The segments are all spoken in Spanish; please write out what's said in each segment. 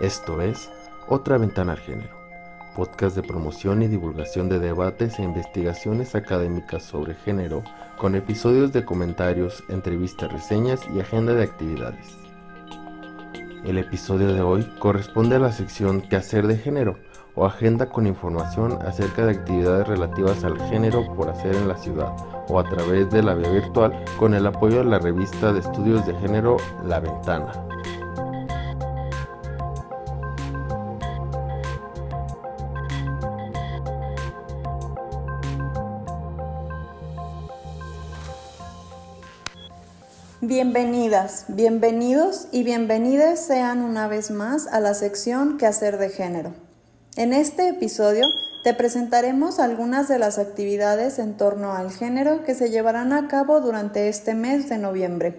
Esto es Otra Ventana al Género, podcast de promoción y divulgación de debates e investigaciones académicas sobre género, con episodios de comentarios, entrevistas, reseñas y agenda de actividades. El episodio de hoy corresponde a la sección ¿Qué hacer de género? o agenda con información acerca de actividades relativas al género por hacer en la ciudad o a través de la vía virtual con el apoyo de la revista de estudios de género La Ventana. Bienvenidas, bienvenidos y bienvenidas sean una vez más a la sección que hacer de género. En este episodio te presentaremos algunas de las actividades en torno al género que se llevarán a cabo durante este mes de noviembre.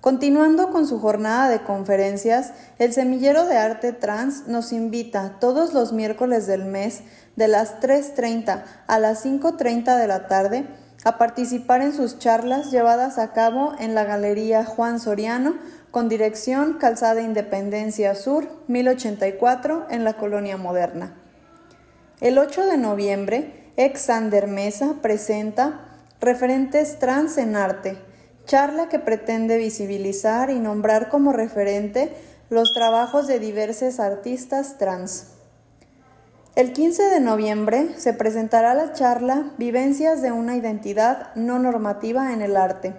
Continuando con su jornada de conferencias, el Semillero de Arte Trans nos invita todos los miércoles del mes de las 3.30 a las 5.30 de la tarde a participar en sus charlas llevadas a cabo en la Galería Juan Soriano con dirección Calzada Independencia Sur 1084 en la Colonia Moderna. El 8 de noviembre, Exander Mesa presenta Referentes Trans en Arte, charla que pretende visibilizar y nombrar como referente los trabajos de diversos artistas trans. El 15 de noviembre se presentará la charla Vivencias de una identidad no normativa en el arte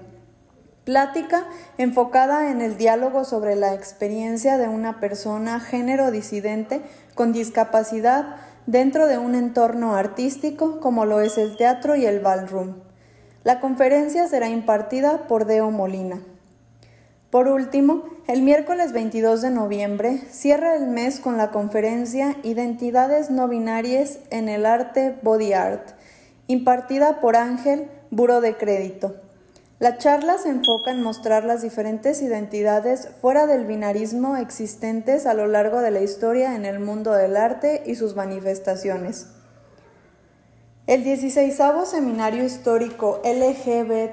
Plática enfocada en el diálogo sobre la experiencia de una persona género disidente con discapacidad dentro de un entorno artístico como lo es el teatro y el ballroom. La conferencia será impartida por Deo Molina. Por último, el miércoles 22 de noviembre cierra el mes con la conferencia Identidades no binarias en el arte Body Art, impartida por Ángel Buro de Crédito. La charla se enfoca en mostrar las diferentes identidades fuera del binarismo existentes a lo largo de la historia en el mundo del arte y sus manifestaciones. El 16 Seminario Histórico LGBTTI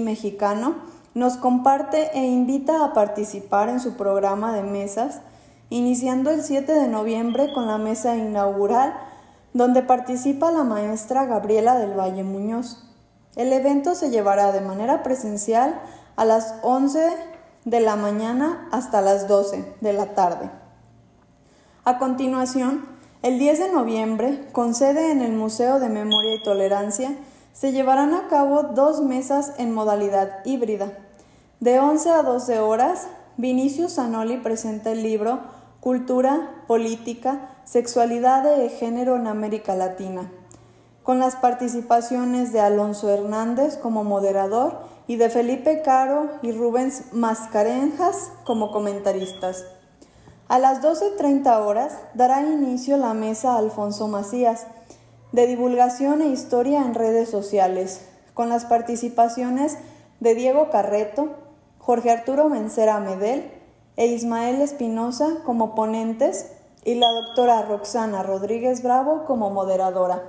mexicano nos comparte e invita a participar en su programa de mesas, iniciando el 7 de noviembre con la mesa inaugural, donde participa la maestra Gabriela del Valle Muñoz. El evento se llevará de manera presencial a las 11 de la mañana hasta las 12 de la tarde. A continuación, el 10 de noviembre, con sede en el Museo de Memoria y Tolerancia, se llevarán a cabo dos mesas en modalidad híbrida. De 11 a 12 horas, Vinicius Zanoli presenta el libro Cultura, Política, Sexualidad de Género en América Latina, con las participaciones de Alonso Hernández como moderador y de Felipe Caro y Rubens Mascarenjas como comentaristas. A las 12.30 horas dará inicio la mesa Alfonso Macías, de divulgación e historia en redes sociales, con las participaciones de Diego Carreto, Jorge Arturo Mencera Medel e Ismael Espinosa como ponentes y la doctora Roxana Rodríguez Bravo como moderadora.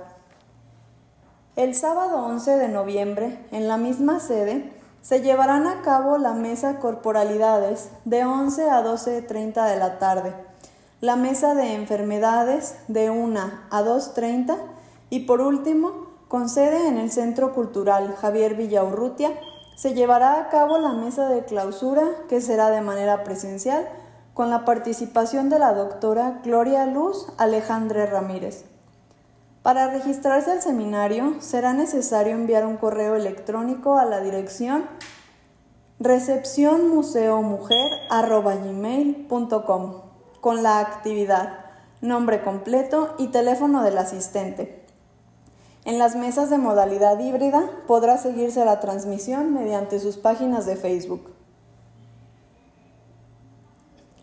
El sábado 11 de noviembre, en la misma sede, se llevarán a cabo la mesa Corporalidades de 11 a 12.30 de la tarde, la mesa de enfermedades de 1 a 2.30 y por último, con sede en el Centro Cultural Javier Villaurrutia, se llevará a cabo la mesa de clausura que será de manera presencial con la participación de la doctora Gloria Luz Alejandre Ramírez. Para registrarse al seminario será necesario enviar un correo electrónico a la dirección recepcionmuseomujer.gmail.com con la actividad, nombre completo y teléfono del asistente. En las mesas de modalidad híbrida podrá seguirse la transmisión mediante sus páginas de Facebook.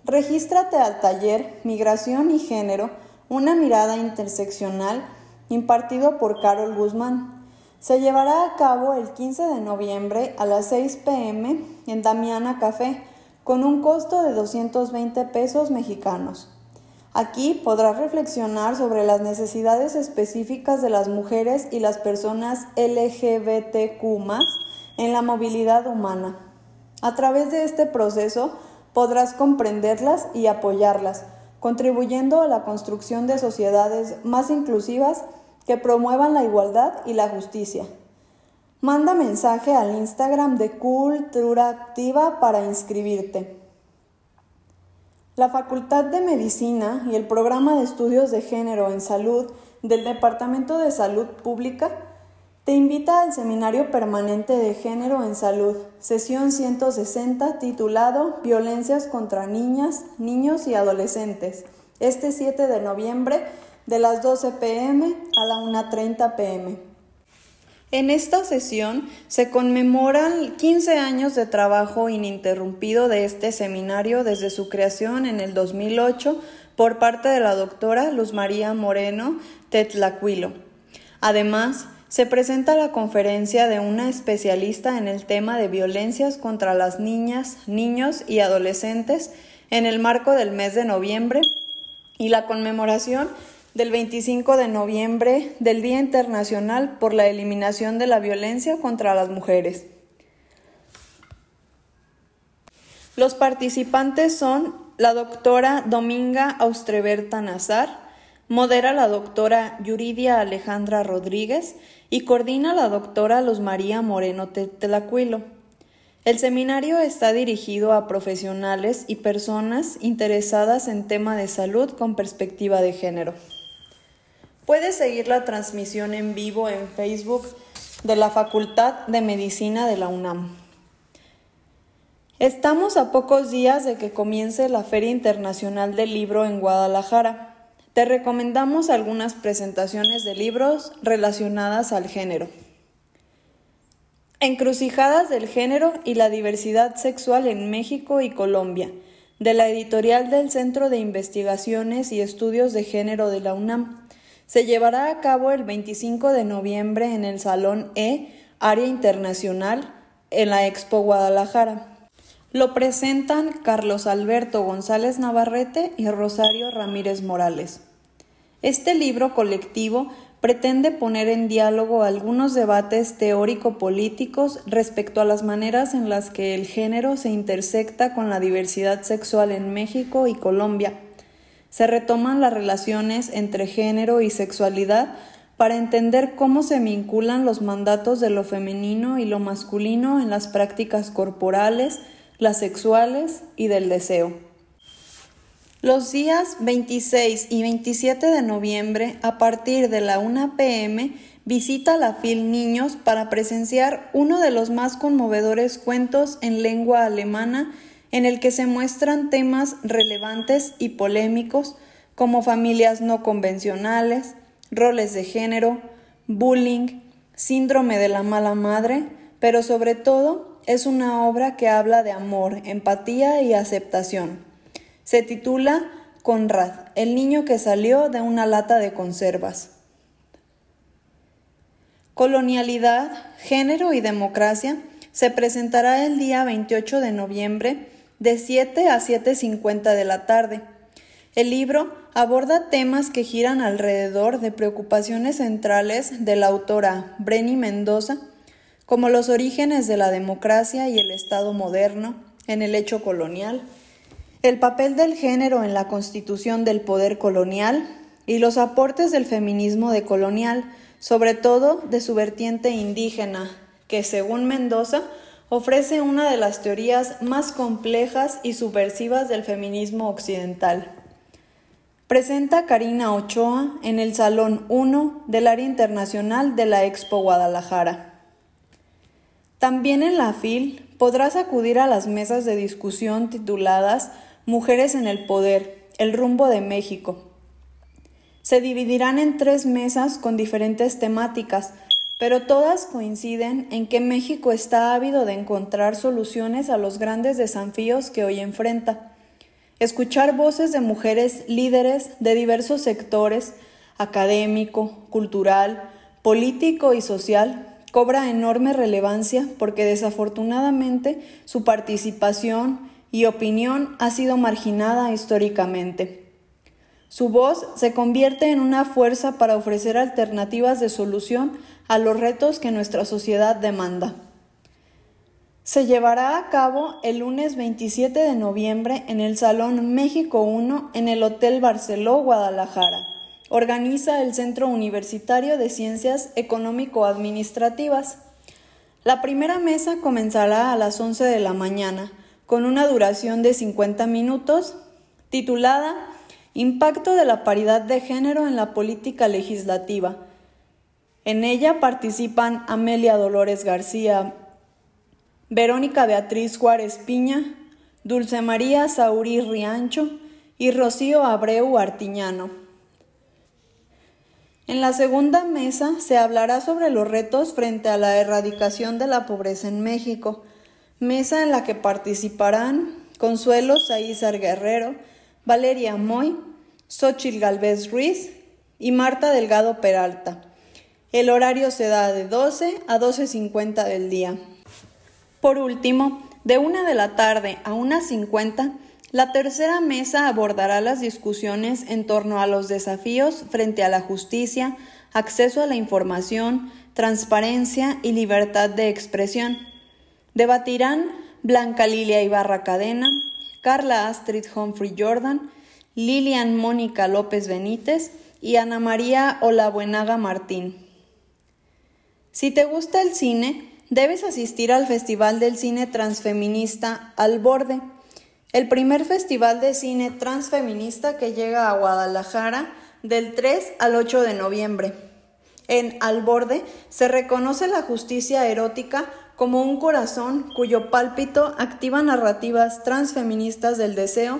Regístrate al taller Migración y Género, una mirada interseccional impartido por Carol Guzmán. Se llevará a cabo el 15 de noviembre a las 6 pm en Damiana Café, con un costo de 220 pesos mexicanos. Aquí podrás reflexionar sobre las necesidades específicas de las mujeres y las personas LGBTQ en la movilidad humana. A través de este proceso podrás comprenderlas y apoyarlas, contribuyendo a la construcción de sociedades más inclusivas que promuevan la igualdad y la justicia. Manda mensaje al Instagram de Cultura Activa para inscribirte. La Facultad de Medicina y el Programa de Estudios de Género en Salud del Departamento de Salud Pública te invita al Seminario Permanente de Género en Salud, sesión 160, titulado Violencias contra niñas, niños y adolescentes, este 7 de noviembre de las 12 pm a la 1.30 pm. En esta sesión se conmemoran 15 años de trabajo ininterrumpido de este seminario desde su creación en el 2008 por parte de la doctora Luz María Moreno Tetlacuilo. Además, se presenta la conferencia de una especialista en el tema de violencias contra las niñas, niños y adolescentes en el marco del mes de noviembre y la conmemoración del 25 de noviembre del Día Internacional por la Eliminación de la Violencia contra las Mujeres. Los participantes son la doctora Dominga Austreberta Nazar, modera la doctora Yuridia Alejandra Rodríguez y coordina la doctora Luz María Moreno Tetlacuilo. El seminario está dirigido a profesionales y personas interesadas en tema de salud con perspectiva de género. Puedes seguir la transmisión en vivo en Facebook de la Facultad de Medicina de la UNAM. Estamos a pocos días de que comience la Feria Internacional del Libro en Guadalajara te recomendamos algunas presentaciones de libros relacionadas al género. Encrucijadas del género y la diversidad sexual en México y Colombia, de la editorial del Centro de Investigaciones y Estudios de Género de la UNAM. Se llevará a cabo el 25 de noviembre en el Salón E, Área Internacional, en la Expo Guadalajara. Lo presentan Carlos Alberto González Navarrete y Rosario Ramírez Morales. Este libro colectivo pretende poner en diálogo algunos debates teórico-políticos respecto a las maneras en las que el género se intersecta con la diversidad sexual en México y Colombia. Se retoman las relaciones entre género y sexualidad para entender cómo se vinculan los mandatos de lo femenino y lo masculino en las prácticas corporales, las sexuales y del deseo. Los días 26 y 27 de noviembre, a partir de la 1 pm, visita la FIL Niños para presenciar uno de los más conmovedores cuentos en lengua alemana en el que se muestran temas relevantes y polémicos como familias no convencionales, roles de género, bullying, síndrome de la mala madre, pero sobre todo es una obra que habla de amor, empatía y aceptación. Se titula Conrad, el niño que salió de una lata de conservas. Colonialidad, Género y Democracia se presentará el día 28 de noviembre de 7 a 7.50 de la tarde. El libro aborda temas que giran alrededor de preocupaciones centrales de la autora Brenny Mendoza, como los orígenes de la democracia y el Estado moderno en el hecho colonial, el papel del género en la constitución del poder colonial y los aportes del feminismo decolonial, sobre todo de su vertiente indígena, que según Mendoza ofrece una de las teorías más complejas y subversivas del feminismo occidental. Presenta Karina Ochoa en el Salón 1 del Área Internacional de la Expo Guadalajara. También en la FIL podrás acudir a las mesas de discusión tituladas Mujeres en el Poder, el rumbo de México. Se dividirán en tres mesas con diferentes temáticas, pero todas coinciden en que México está ávido de encontrar soluciones a los grandes desafíos que hoy enfrenta. Escuchar voces de mujeres líderes de diversos sectores, académico, cultural, político y social, cobra enorme relevancia porque desafortunadamente su participación y opinión ha sido marginada históricamente. Su voz se convierte en una fuerza para ofrecer alternativas de solución a los retos que nuestra sociedad demanda. Se llevará a cabo el lunes 27 de noviembre en el Salón México 1 en el Hotel Barceló, Guadalajara. Organiza el Centro Universitario de Ciencias Económico-Administrativas. La primera mesa comenzará a las 11 de la mañana, con una duración de 50 minutos, titulada Impacto de la paridad de género en la política legislativa. En ella participan Amelia Dolores García, Verónica Beatriz Juárez Piña, Dulce María Saurí Riancho y Rocío Abreu Artiñano. En la segunda mesa se hablará sobre los retos frente a la erradicación de la pobreza en México, mesa en la que participarán Consuelo Saízar Guerrero, Valeria Moy, Xochil Galvez Ruiz y Marta Delgado Peralta. El horario se da de 12 a 12.50 del día. Por último, de una de la tarde a 1.50 la tercera mesa abordará las discusiones en torno a los desafíos frente a la justicia, acceso a la información, transparencia y libertad de expresión. Debatirán Blanca Lilia Ibarra Cadena, Carla Astrid Humphrey Jordan, Lilian Mónica López Benítez y Ana María Olabuenaga Martín. Si te gusta el cine, debes asistir al Festival del Cine Transfeminista Al Borde el primer festival de cine transfeminista que llega a Guadalajara del 3 al 8 de noviembre. En Al Borde se reconoce la justicia erótica como un corazón cuyo pálpito activa narrativas transfeministas del deseo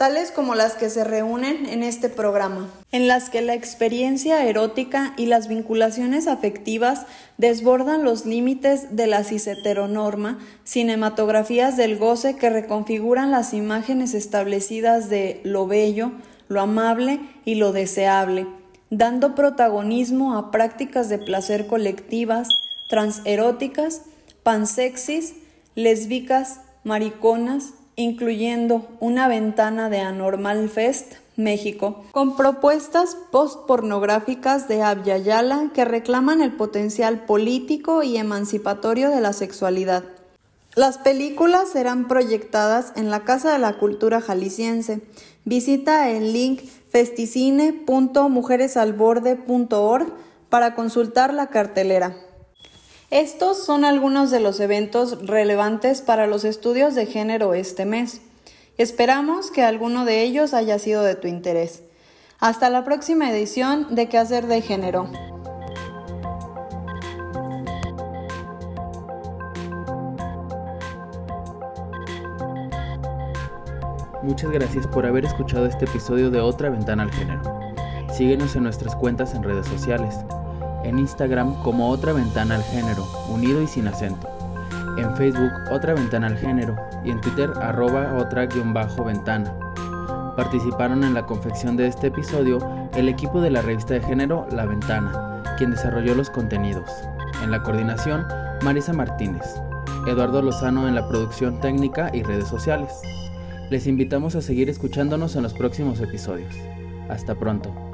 tales como las que se reúnen en este programa, en las que la experiencia erótica y las vinculaciones afectivas desbordan los límites de la cis-heteronorma, cinematografías del goce que reconfiguran las imágenes establecidas de lo bello, lo amable y lo deseable, dando protagonismo a prácticas de placer colectivas, transeróticas, pansexis, lésbicas, mariconas, incluyendo una ventana de Anormal Fest, México, con propuestas post-pornográficas de Abyayala que reclaman el potencial político y emancipatorio de la sexualidad. Las películas serán proyectadas en la Casa de la Cultura Jalisciense. Visita el link festicine.mujeresalborde.org para consultar la cartelera. Estos son algunos de los eventos relevantes para los estudios de género este mes. Esperamos que alguno de ellos haya sido de tu interés. Hasta la próxima edición de ¿Qué hacer de género? Muchas gracias por haber escuchado este episodio de Otra Ventana al Género. Síguenos en nuestras cuentas en redes sociales en Instagram como Otra Ventana al Género, unido y sin acento, en Facebook Otra Ventana al Género y en Twitter arroba otra-ventana. Participaron en la confección de este episodio el equipo de la revista de género La Ventana, quien desarrolló los contenidos. En la coordinación, Marisa Martínez. Eduardo Lozano en la producción técnica y redes sociales. Les invitamos a seguir escuchándonos en los próximos episodios. Hasta pronto.